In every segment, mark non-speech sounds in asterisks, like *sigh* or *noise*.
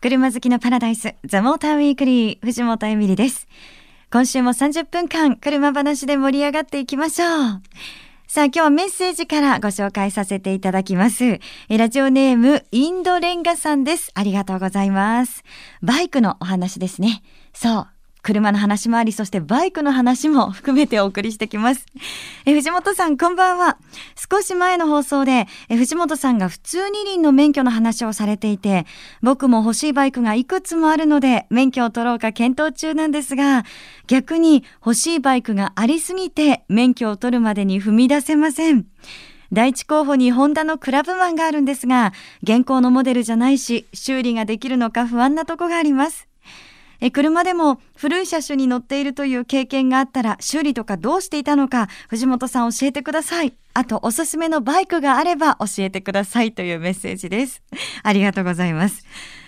車好きのパラダイス、ザ・モーターウィークリー、藤本エミリです。今週も30分間、車話で盛り上がっていきましょう。さあ、今日はメッセージからご紹介させていただきます。ラジオネーム、インドレンガさんです。ありがとうございます。バイクのお話ですね。そう。車の話もあり、そしてバイクの話も含めてお送りしてきます。*laughs* え藤本さん、こんばんは。少し前の放送でえ、藤本さんが普通二輪の免許の話をされていて、僕も欲しいバイクがいくつもあるので、免許を取ろうか検討中なんですが、逆に欲しいバイクがありすぎて、免許を取るまでに踏み出せません。第一候補にホンダのクラブマンがあるんですが、現行のモデルじゃないし、修理ができるのか不安なとこがあります。え車でも古い車種に乗っているという経験があったら修理とかどうしていたのか藤本さん教えてください。あとおすすめのバイクがあれば教えてくださいというメッセージです。*laughs* ありがとうございます。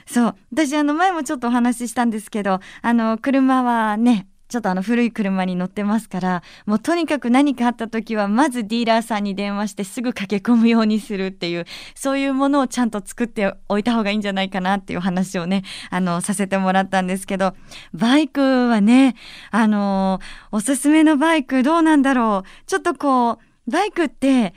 そう。私あの前もちょっとお話ししたんですけど、あの車はね、ちょっとあの古い車に乗ってますから、もうとにかく何かあった時は、まずディーラーさんに電話してすぐ駆け込むようにするっていう、そういうものをちゃんと作っておいた方がいいんじゃないかなっていう話をね、あの、させてもらったんですけど、バイクはね、あの、おすすめのバイクどうなんだろう。ちょっとこう、バイクって、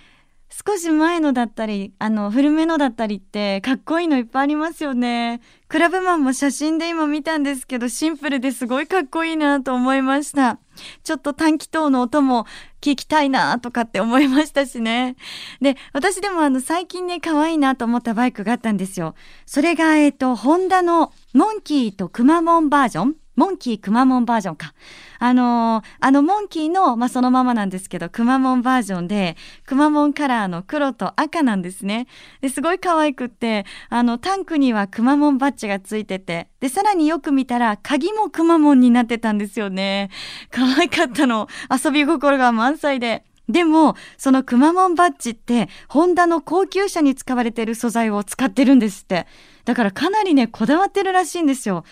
少し前のだったり、あの、古めのだったりって、かっこいいのいっぱいありますよね。クラブマンも写真で今見たんですけど、シンプルですごいかっこいいなと思いました。ちょっと短気筒の音も聞きたいなとかって思いましたしね。で、私でもあの、最近ね、可愛いなと思ったバイクがあったんですよ。それが、えっ、と、ホンダのモンキーとくまモンバージョンモンキーくまモンバージョンか。あのー、あのモンキーの、まあ、そのままなんですけど、くまモンバージョンで、くまモンカラーの黒と赤なんですね。ですごい可愛くって、あの、タンクにはくまモンバッジがついてて、で、さらによく見たら、鍵もくまモンになってたんですよね。可愛かったの。遊び心が満載で。でも、そのくまモンバッジって、ホンダの高級車に使われている素材を使ってるんですって。だからかなりね、こだわってるらしいんですよ。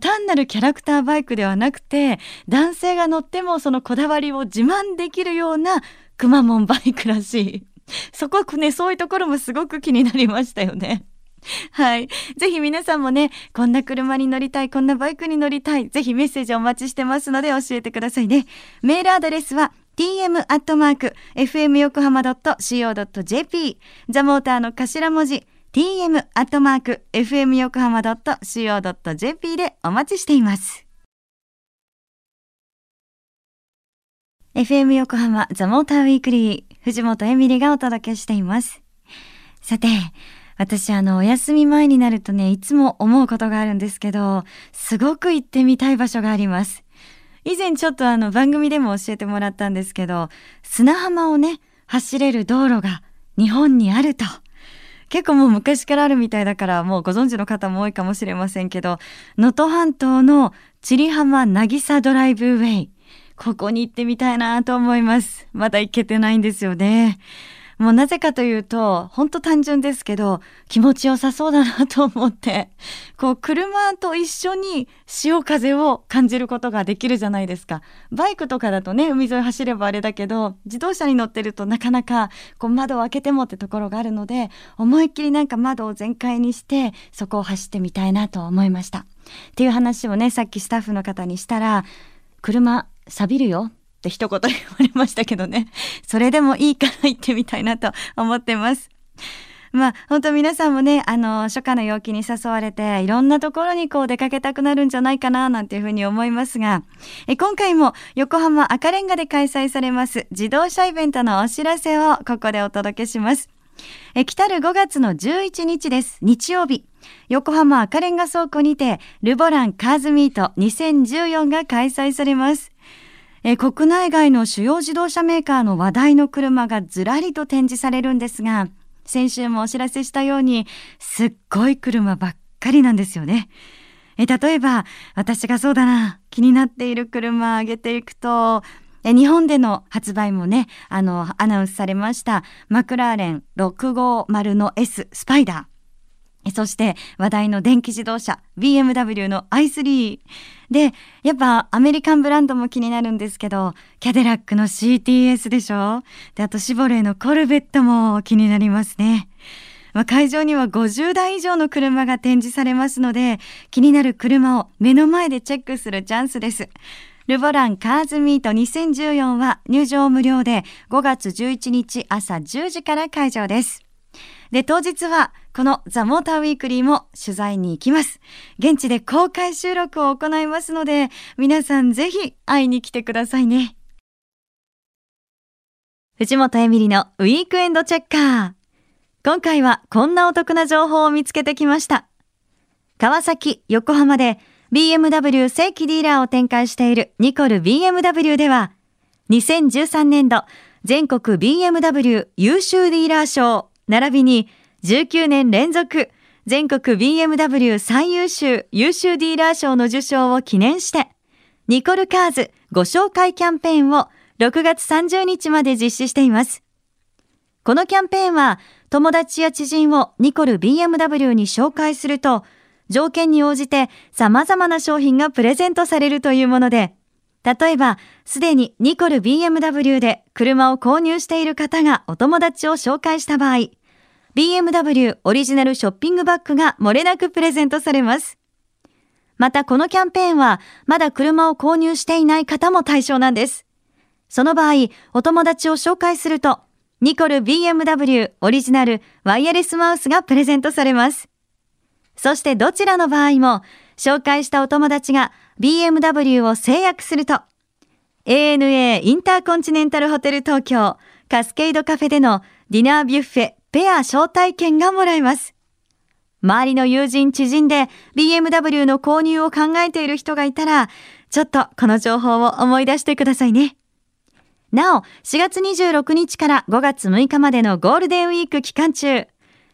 単なるキャラクターバイクではなくて、男性が乗ってもそのこだわりを自慢できるようなくまモンバイクらしい。*laughs* そこね、そういうところもすごく気になりましたよね。*laughs* はい。ぜひ皆さんもね、こんな車に乗りたい、こんなバイクに乗りたい、ぜひメッセージお待ちしてますので教えてくださいね。メールアドレスは tm.fmyokohama.co.jp ザモーターの頭文字 tm.fmyokohama.co.jp でお待ちしています。FM 横浜ザモーターウィークリー藤本エミリがお届けしています。さて、私あの、お休み前になるとね、いつも思うことがあるんですけど、すごく行ってみたい場所があります。以前ちょっとあの番組でも教えてもらったんですけど、砂浜をね、走れる道路が日本にあると。結構もう昔からあるみたいだからもうご存知の方も多いかもしれませんけど、能登半島の千里浜渚ドライブウェイ。ここに行ってみたいなと思います。まだ行けてないんですよね。もうなぜかというと、ほんと単純ですけど、気持ちよさそうだなと思って、こう、車と一緒に潮風を感じることができるじゃないですか。バイクとかだとね、海沿い走ればあれだけど、自動車に乗ってるとなかなか、こう、窓を開けてもってところがあるので、思いっきりなんか窓を全開にして、そこを走ってみたいなと思いました。っていう話をね、さっきスタッフの方にしたら、車、錆びるよって一言言われましたけどね。それでもいいから行ってみたいなと思ってます。まあ本当皆さんもね、あの、初夏の陽気に誘われて、いろんなところにこう出かけたくなるんじゃないかな、なんていうふうに思いますが、え今回も横浜赤レンガで開催されます自動車イベントのお知らせをここでお届けします。え来たる5月の11日です。日曜日。横浜赤レンガ倉庫にて、ルボランカーズミート2014が開催されます。え国内外の主要自動車メーカーの話題の車がずらりと展示されるんですが、先週もお知らせしたように、すっごい車ばっかりなんですよね。え例えば、私がそうだな、気になっている車上げていくと、え日本での発売もね、あの、アナウンスされました、マクラーレン650の S スパイダー。そして話題の電気自動車 BMW の i3 でやっぱアメリカンブランドも気になるんですけどキャデラックの CTS でしょ？であとシボレーのコルベットも気になりますねまあ、会場には50台以上の車が展示されますので、気になる車を目の前でチェックするチャンスです。ルボランカーズミート2014は入場無料で5月11日朝10時から会場です。で、当日はこのザ・モーターウィークリーも取材に行きます。現地で公開収録を行いますので、皆さんぜひ会いに来てくださいね。藤本エミリのウィークエンドチェッカー。今回はこんなお得な情報を見つけてきました。川崎、横浜で BMW 正規ディーラーを展開しているニコル BMW では、2013年度全国 BMW 優秀ディーラー賞、並びに19年連続全国 BMW 最優秀優秀ディーラー賞の受賞を記念して、ニコルカーズご紹介キャンペーンを6月30日まで実施しています。このキャンペーンは友達や知人をニコル BMW に紹介すると条件に応じて様々な商品がプレゼントされるというもので、例えば、すでにニコル BMW で車を購入している方がお友達を紹介した場合、BMW オリジナルショッピングバッグが漏れなくプレゼントされます。またこのキャンペーンは、まだ車を購入していない方も対象なんです。その場合、お友達を紹介すると、ニコル BMW オリジナルワイヤレスマウスがプレゼントされます。そしてどちらの場合も、紹介したお友達が BMW を制約すると、ANA インターコンチネンタルホテル東京カスケイドカフェでのディナービュッフェペア招待券がもらえます。周りの友人知人で BMW の購入を考えている人がいたら、ちょっとこの情報を思い出してくださいね。なお、4月26日から5月6日までのゴールデンウィーク期間中、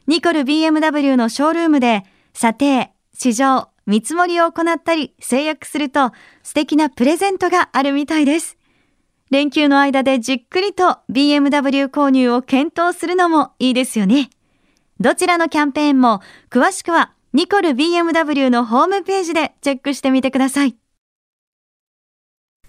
ニコル BMW のショールームで査定、試乗、見積もりを行ったり制約すると素敵なプレゼントがあるみたいです。連休の間でじっくりと BMW 購入を検討するのもいいですよね。どちらのキャンペーンも詳しくはニコル BMW のホームページでチェックしてみてください。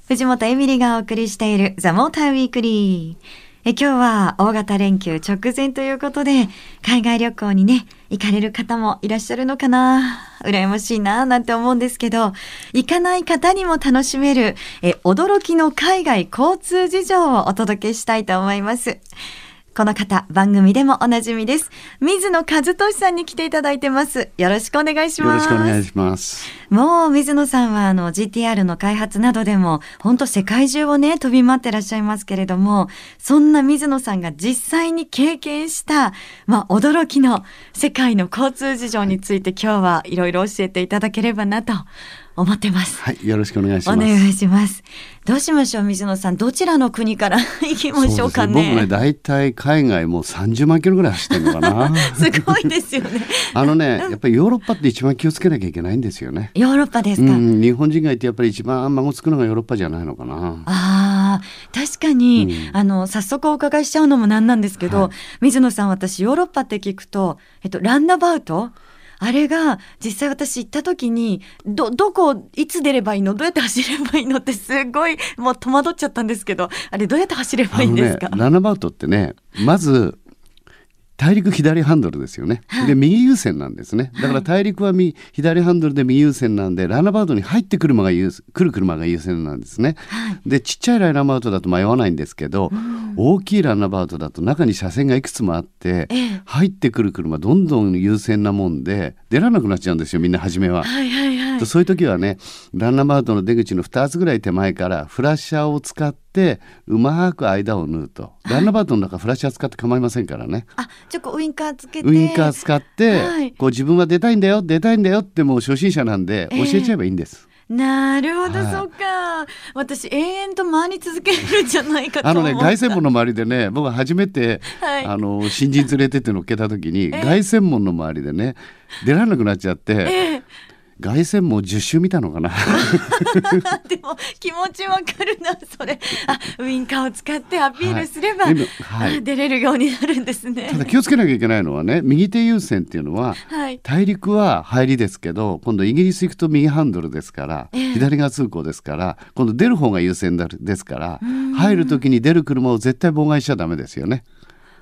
藤本エミリがお送りしているザ・モーターウィークリー。え今日は大型連休直前ということで、海外旅行にね、行かれる方もいらっしゃるのかな？羨ましいななんて思うんですけど、行かない方にも楽しめる、え驚きの海外交通事情をお届けしたいと思います。この方、番組でもおなじみです。水野和俊さんに来ていただいてます。よろしくお願いします。よろしくお願いします。もう水野さんはあの GTR の開発などでも本当世界中をね飛び回ってらっしゃいますけれども、そんな水野さんが実際に経験したまあ驚きの世界の交通事情について今日はいろいろ教えていただければなと思ってます。はい、よろしくお願いします。お願いします。どうしましょう、水野さん、どちらの国から *laughs* 行きましょうかね。ね僕ね、大体海外も三十万キロぐらい走ってるのかな。*laughs* すごいですよね。*laughs* あのね、やっぱりヨーロッパって一番気をつけなきゃいけないんですよね。ヨーロッパですか。うん、日本人がいて、やっぱり一番孫つくのがヨーロッパじゃないのかな。ああ、確かに、うん、あの、早速お伺いしちゃうのもなんなんですけど、はい、水野さん、私ヨーロッパって聞くと、えっと、ランナバウト。あれが実際私行った時にどどこいつ出ればいいの？どうやって走ればいいの？ってすごいもう戸惑っちゃったんですけどあれどうやって走ればいいんですか、ね、7バウトってねまず大陸左ハンドルですよね、はい、で右優先なんですね。だから大陸は右、左ハンドルで右優先なんでランナバウトに入ってくる車が優来る車が優先なんですね、はい、でちっちゃいランナバウトだと迷わないんですけど、うん、大きいランナバウトだと中に車線がいくつもあって、ええ、入ってくる車どんどん優先なもんで出られなくなっちゃうんですよみんな初めは。はいはいはい、そういう時はねランナバウトの出口の2つぐらい手前からフラッシャーを使ってってうまく間を縫うと、ランナーバートの中フラッシャー使って構いませんからね。あちょっとウインカーつけて。ウインカー使って、はい、こう自分は出たいんだよ出たいんだよってもう初心者なんで教えちゃえばいいんです、えーなるほど、はい、そっか。私永遠と回り続けるんじゃないかあのね、凱旋門の周りでね、僕は初めて、はい、あの新人連れてって乗っけた時に、*laughs* 凱旋門の周りでね、出られなくなっちゃって。えー凱旋も10周見たのかな？*laughs* でも気持ちわかるなそれ。あウインカーを使ってアピールすれば、はい。はい、出れるようになるんですね。ただ気をつけなきゃいけないのはね右手優先っていうのは、はい、大陸は入りですけど今度イギリス行くと右ハンドルですから、えー、左側通行ですから今度出る方が優先ですから入る時に出る車を絶対妨害しちゃダメですよね。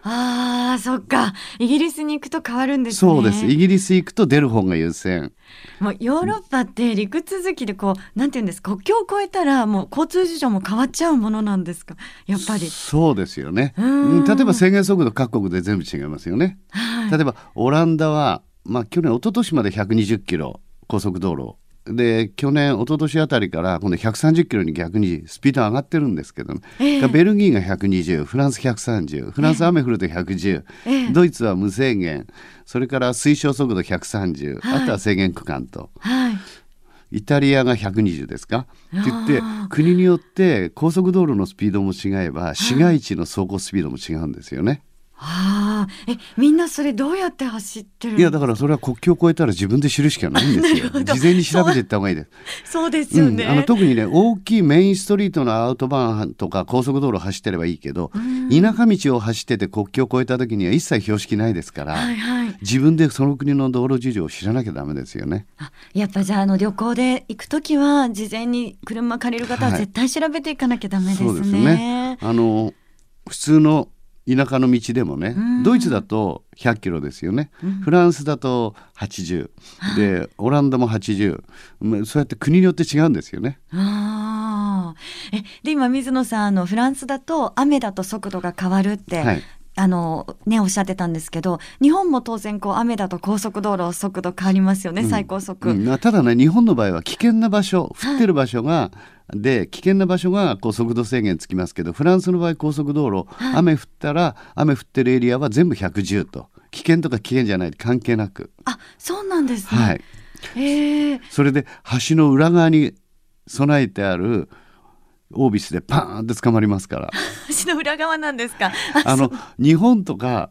ああ、そっか。イギリスに行くと変わるんですね。そうです。イギリス行くと出る方が優先。もうヨーロッパって陸続きでこう、なんていうんですか、国境を越えたらもう交通事情も変わっちゃうものなんですか？やっぱり。そうですよね。うん例えば制限速度各国で全部違いますよね。はい。例えばオランダは、まあ、去年一昨年まで120キロ高速道路で去年一昨年あたりから今度130キロに逆にスピード上がってるんですけど、ね。ええ。ベルギーが120フランス130フランス雨降ると110、ええ。ドイツは無制限それから推奨速度130、はい。あとは制限区間と。はい。イタリアが120ですか？って言って国によって高速道路のスピードも違えば市街地の走行スピードも違うんですよね。ああ、え、みんなそれどうやって走ってるんいやだからそれは国境を越えたら自分で知るしかないんですよ。事前に調べていった方がいいです、そうですよね。うん、あの特にね大きいメインストリートのアウトバーンとか高速道路を走ってればいいけど田舎道を走ってて国境を越えた時には一切標識ないですから、はいはい。自分でその国の道路事情を知らなきゃダメですよね。あやっぱじゃああの旅行で行くときは事前に車借りる方ははい。絶対調べていかなきゃダメですね。そうですね。あの普通の田舎の道でもね、うん。ドイツだと100キロですよね、フランスだと80でオランダも80まあそうやって国によって違うんですよね。ああ。えで今水野さんあのフランスだと雨だと速度が変わるって、はい。あのねおっしゃってたんですけど日本も当然こう雨だと高速道路速度変わりますよね、最高速。うん。まあただね日本の場合は危険な場所降ってる場所が、で危険な場所がこう速度制限つきますけどフランスの場合高速道路、雨降ったら雨降ってるエリアは全部110と。危険とか危険じゃない。関係なく、あそうなんですね。はい、ええそれで橋の裏側に備えてあるオービスでパーンって捕まりますから。*laughs* 橋の裏側なんですか？あの *laughs* 日本とか、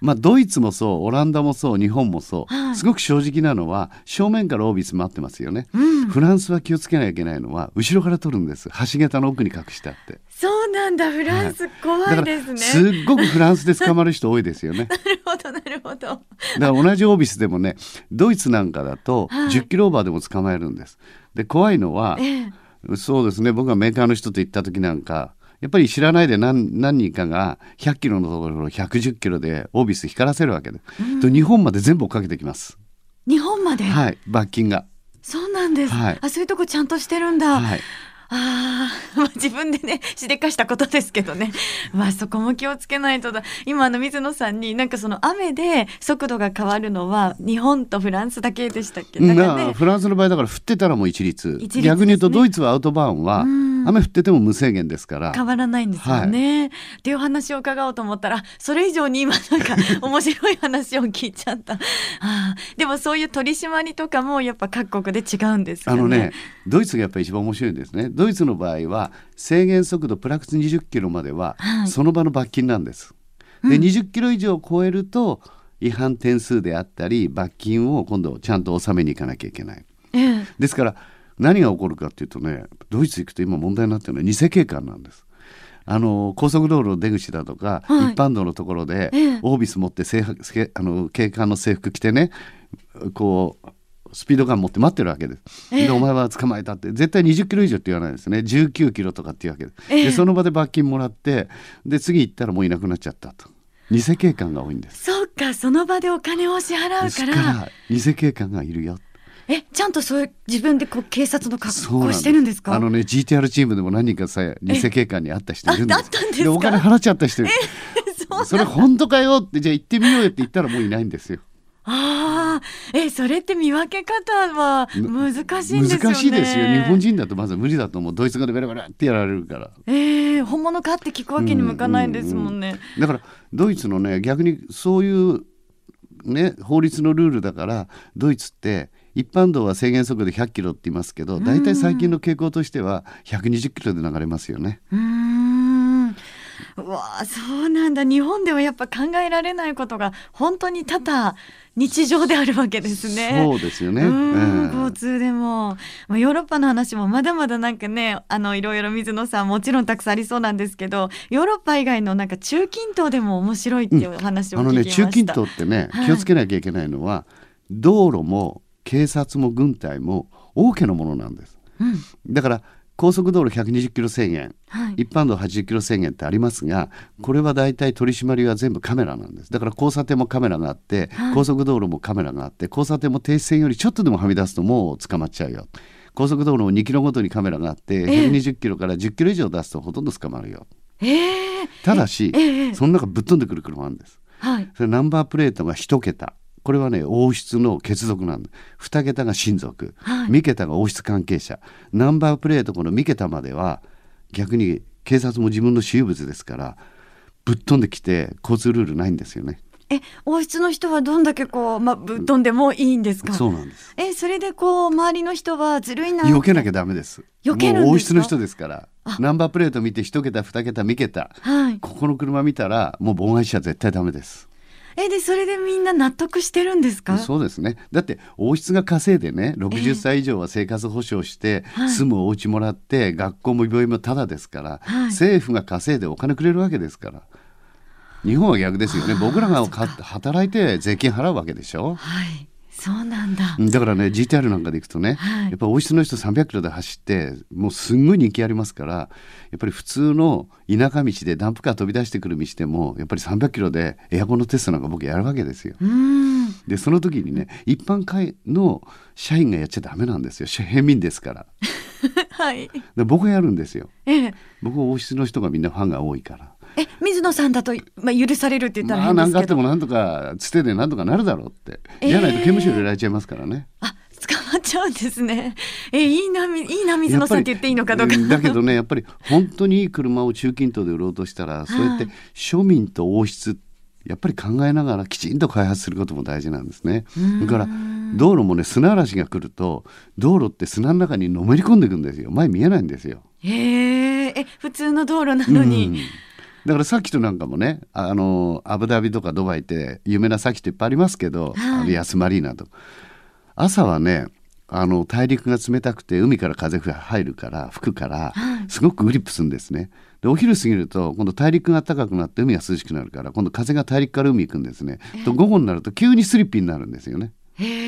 まあ、ドイツもそうオランダもそう日本もそう、はい。すごく正直なのは正面からオービス待ってますよね、うん。フランスは気をつけなきゃいけないのは後ろから取るんです。橋桁の奥に隠してあって。そうなんだ。フランス怖いですね。すっごくフランスで捕まる人多いですよね。*laughs* なるほどなるほど。だから同じオービスでもねドイツなんかだとはい。10キロオーバーでも捕まえるんです。で怖いのは、ええ。そうですね。僕がメーカーの人と行った時なんかやっぱり知らないで何何人かが100キロのところを110キロでオービス光らせるわけで、と日本まで全部追っかけてきます。日本まで、はい罰金が。そうなんです、はい。あそういうとこちゃんとしてるんだ、はい。あー、*laughs* まあ自分でねしでかしたことですけどね。*laughs* まあそこも気をつけないとだ。今あの水野さんになんかその雨で速度が変わるのは日本とフランスだけでしたっけ？だからね。なフランスの場合だから降ってたらもう一律。一律ね。逆に言うとドイツはアウトバーンはうん雨降ってても無制限ですから。変わらないんですよね、っていう話を伺おうと思ったらそれ以上に今なんか *laughs* 面白い話を聞いちゃった。あーでもそういう取り締まりとかもやっぱ各国で違うんですかね。あのねドイツがやっぱり一番面白いんですね。ドイツの場合は制限速度プラス20キロまでははい。その場の罰金なんです、で20キロ以上超えると違反点数であったり罰金を今度ちゃんと納めに行かなきゃいけない。ええ。ですから何が起こるかっていうとねドイツ行くと今問題になってるのは偽警官なんですあの高速道路の出口だとか、はい一般道のところで、ええオービス持って制服せあの警官の制服着てねこうスピードガン持って待ってるわけです。ええでお前は捕まえたって絶対20キロ以上って言わないですね19キロとかっていうわけです。ええでその場で罰金もらってで次行ったらもういなくなっちゃったと偽警官が多いんです。そうかその場でお金を支払でうからすから偽警官がいるよ。えちゃんとそういう自分でこう警察の格好してるんですか？あのね GTR チームでも何人かさ偽警官に会った人いるんです。ああったんですか？お金払っちゃった人それ本当かよってじゃあ行ってみようよって言ったらもういないんですよ。ああえそれって見分け方は難しいんですよね。難しいですよ。日本人だとまず無理だと思う。ドイツ語でベラベラってやられるから。ええ本物かって聞くわけにもいかないんですもんね、だからドイツのね逆にそういうね法律のルールだからドイツって一般道は制限速度100キロって言いますけど大体最近の傾向としては120キロで流れますよね。うーんうわあそうなんだ日本ではやっぱ考えられないことが本当に多々日常であるわけですね。そうですよね。うんうん交通でも、まあ、ヨーロッパの話もまだまだなんかねあのいろいろ水野さんもちろんたくさんありそうなんですけどヨーロッパ以外のなんか中近東でも面白いっていうお話をあのね聞きました。中近東ってねはい気をつけなきゃいけないのは、道路も警察も軍隊も王家のものなんです。うん。だから高速道路120キロ制限、はい。一般道80キロ制限ってありますがこれは大体取り締まりは全部カメラなんです。だから交差点もカメラがあって、はい。高速道路もカメラがあって交差点も停止線よりちょっとでもはみ出すともう捕まっちゃうよ。高速道路も2キロごとにカメラがあって120キロから10キロ以上出すとほとんど捕まるよ。ええ。ただし、ええ。その中ぶっ飛んでくる車があるんです。はい。それナンバープレートが1桁これはね王室の血族なんだ。2桁が親族、はい。3桁が王室関係者。ナンバープレートこの3桁までは逆に警察も自分の私有物ですからぶっ飛んできて交通ルールないんですよね。え王室の人はどんだけこうまあぶっ飛んでもいいんですか？そうなんです。えそれでこう周りの人はずるいな避けなきゃダメです。避ける王室の人ですからあ。ナンバープレート見て1桁2桁3桁。はい。ここの車見たらもう妨害しちゃ絶対ダメですえでそれでみんな納得してるんですか？そうですね。だって王室が稼いでね60歳以上は生活保障して、はい。住むお家もらって学校も病院もタダですから、はい。政府が稼いでお金くれるわけですから。日本は逆ですよね。僕らがか。働いて税金払うわけでしょ？はいそうなんだ。うんだからね GTR なんかで行くとね、はい。やっぱ王室の人300キロで走ってもうすんごい人気ありますからやっぱり普通の田舎道でダンプカー飛び出してくる道でもやっぱり300キロでエアコンのテストなんか僕やるわけですよ。でその時にね一般会の社員がやっちゃダメなんですよ。平民ですから。*laughs* はい。で僕がやるんですよ。ええ。僕は王室の人がみんなファンが多いからえ水野さんだと、まあ、許されるって言ったらまあ何かあって変ですけど、もなんとかつてでなんとかなるだろうって、えー。じゃないと刑務所入れられちゃいますからね。あ捕まっちゃうんですね。えいいなみいいな水野さんって言っていいのかどうか。だけどねやっぱり本当にいい車を中近東で売ろうとしたらそうやって庶民と王室やっぱり考えながらきちんと開発することも大事なんですね。だから道路もね砂嵐が来ると道路って砂の中にのめり込んでいくんですよ。前見えないんですよ。へええ普通の道路なのに、うんだからさっきとなんかもねああのアブダビとかドバイって有名なサーキットいっぱいありますけど、はいあのヤスマリーナと朝はねあの大陸が冷たくて海から風が入るから吹くからはいすごくグリップするんですね。でお昼過ぎると今度大陸が暖かくなって海が涼しくなるから今度風が大陸から海行くんですね。と午後になると急にスリッピーになるんですよね。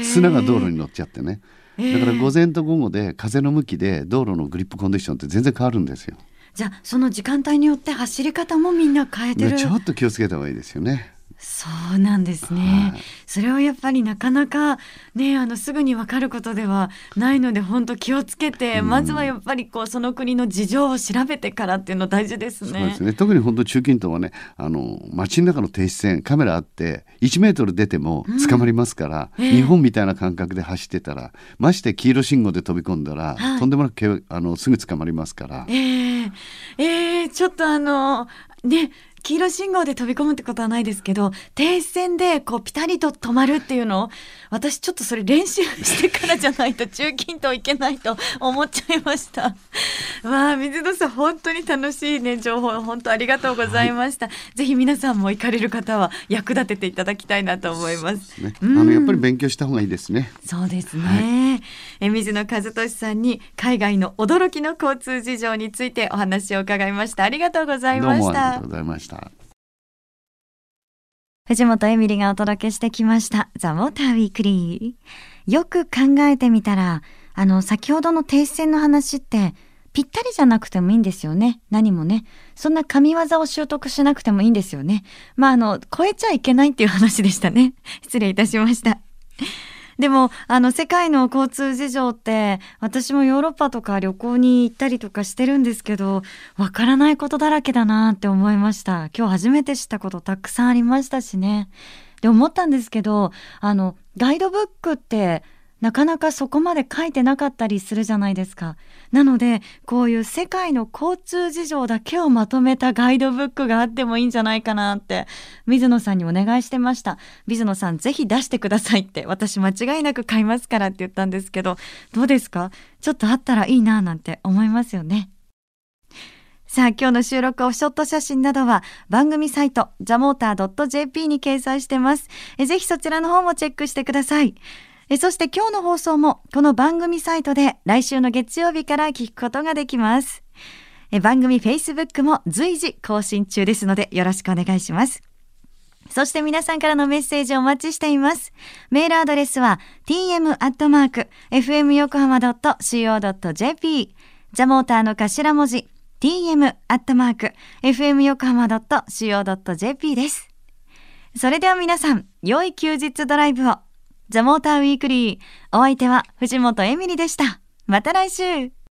砂が道路に乗っちゃってね。だから午前と午後で風の向きで道路のグリップコンディションって全然変わるんですよ。じゃあその時間帯によって走り方もみんな変えてる。でちょっと気をつけた方がいいですよね。そうなんですね、はい。それはやっぱりなかなかねあのすぐに分かることではないので本当気をつけて、うん。まずはやっぱりこうその国の事情を調べてからっていうの大事ですね。そうですね。特に本当中近東はねあの街の中の停止線カメラあって1メートル出ても捕まりますから、ええ。日本みたいな感覚で走ってたらまして黄色信号で飛び込んだら、はい。とんでもなくけあのすぐ捕まりますから。えー、えー、ちょっとあのね黄色信号で飛び込むってことはないですけど停止線でこうピタリと止まるっていうのを私ちょっとそれ練習してからじゃないと中近東行けないと思っちゃいました。わあ水野さん本当に楽しいね情報本当ありがとうございました。ぜひ皆さんも行かれる方は役立てていただきたいなと思います。ね、あうんのやっぱり勉強した方がいいですね。そうですね、え水野和俊さんに海外の驚きの交通事情についてお話を伺いましたありがとうございましたもありがとうございました。藤本エミリがお届けしてきましたザ・モーターウィークリー。よく考えてみたらあの先ほどの停止線の話ってぴったりじゃなくてもいいんですよね。何もね。そんな神業を習得しなくてもいいんですよね。まああの超えちゃいけないっていう話でしたね。失礼いたしました。でもあの世界の交通事情って私もヨーロッパとか旅行に行ったりとかしてるんですけどわからないことだらけだなって思いました今日初めて知ったことたくさんありましたしねで思ったんですけどあのガイドブックってなかなかそこまで書いてなかったりするじゃないですか。なので、こういう世界の交通事情だけをまとめたガイドブックがあってもいいんじゃないかなって、水野さんにお願いしてました。水野さん、ぜひ出してくださいって、私間違いなく買いますからって言ったんですけど、どうですか？ちょっとあったらいいななんて思いますよね。さあ、今日の収録オフショット写真などは番組サイト、ザモーター .jp に掲載してます。えぜひそちらの方もチェックしてください。えそして今日の放送もこの番組サイトで来週の月曜日から聞くことができます。え番組 Facebook も随時更新中ですのでよろしくお願いします。そして皆さんからのメッセージをお待ちしています。メールアドレスは tm.fmyokohama.co.jp ザモーターの頭文字 tm アットマーク fm 横浜 .co.jp です。それでは皆さん、良い休日ドライブを。ザモーターウィークリー。お相手は藤本エミリでした。また来週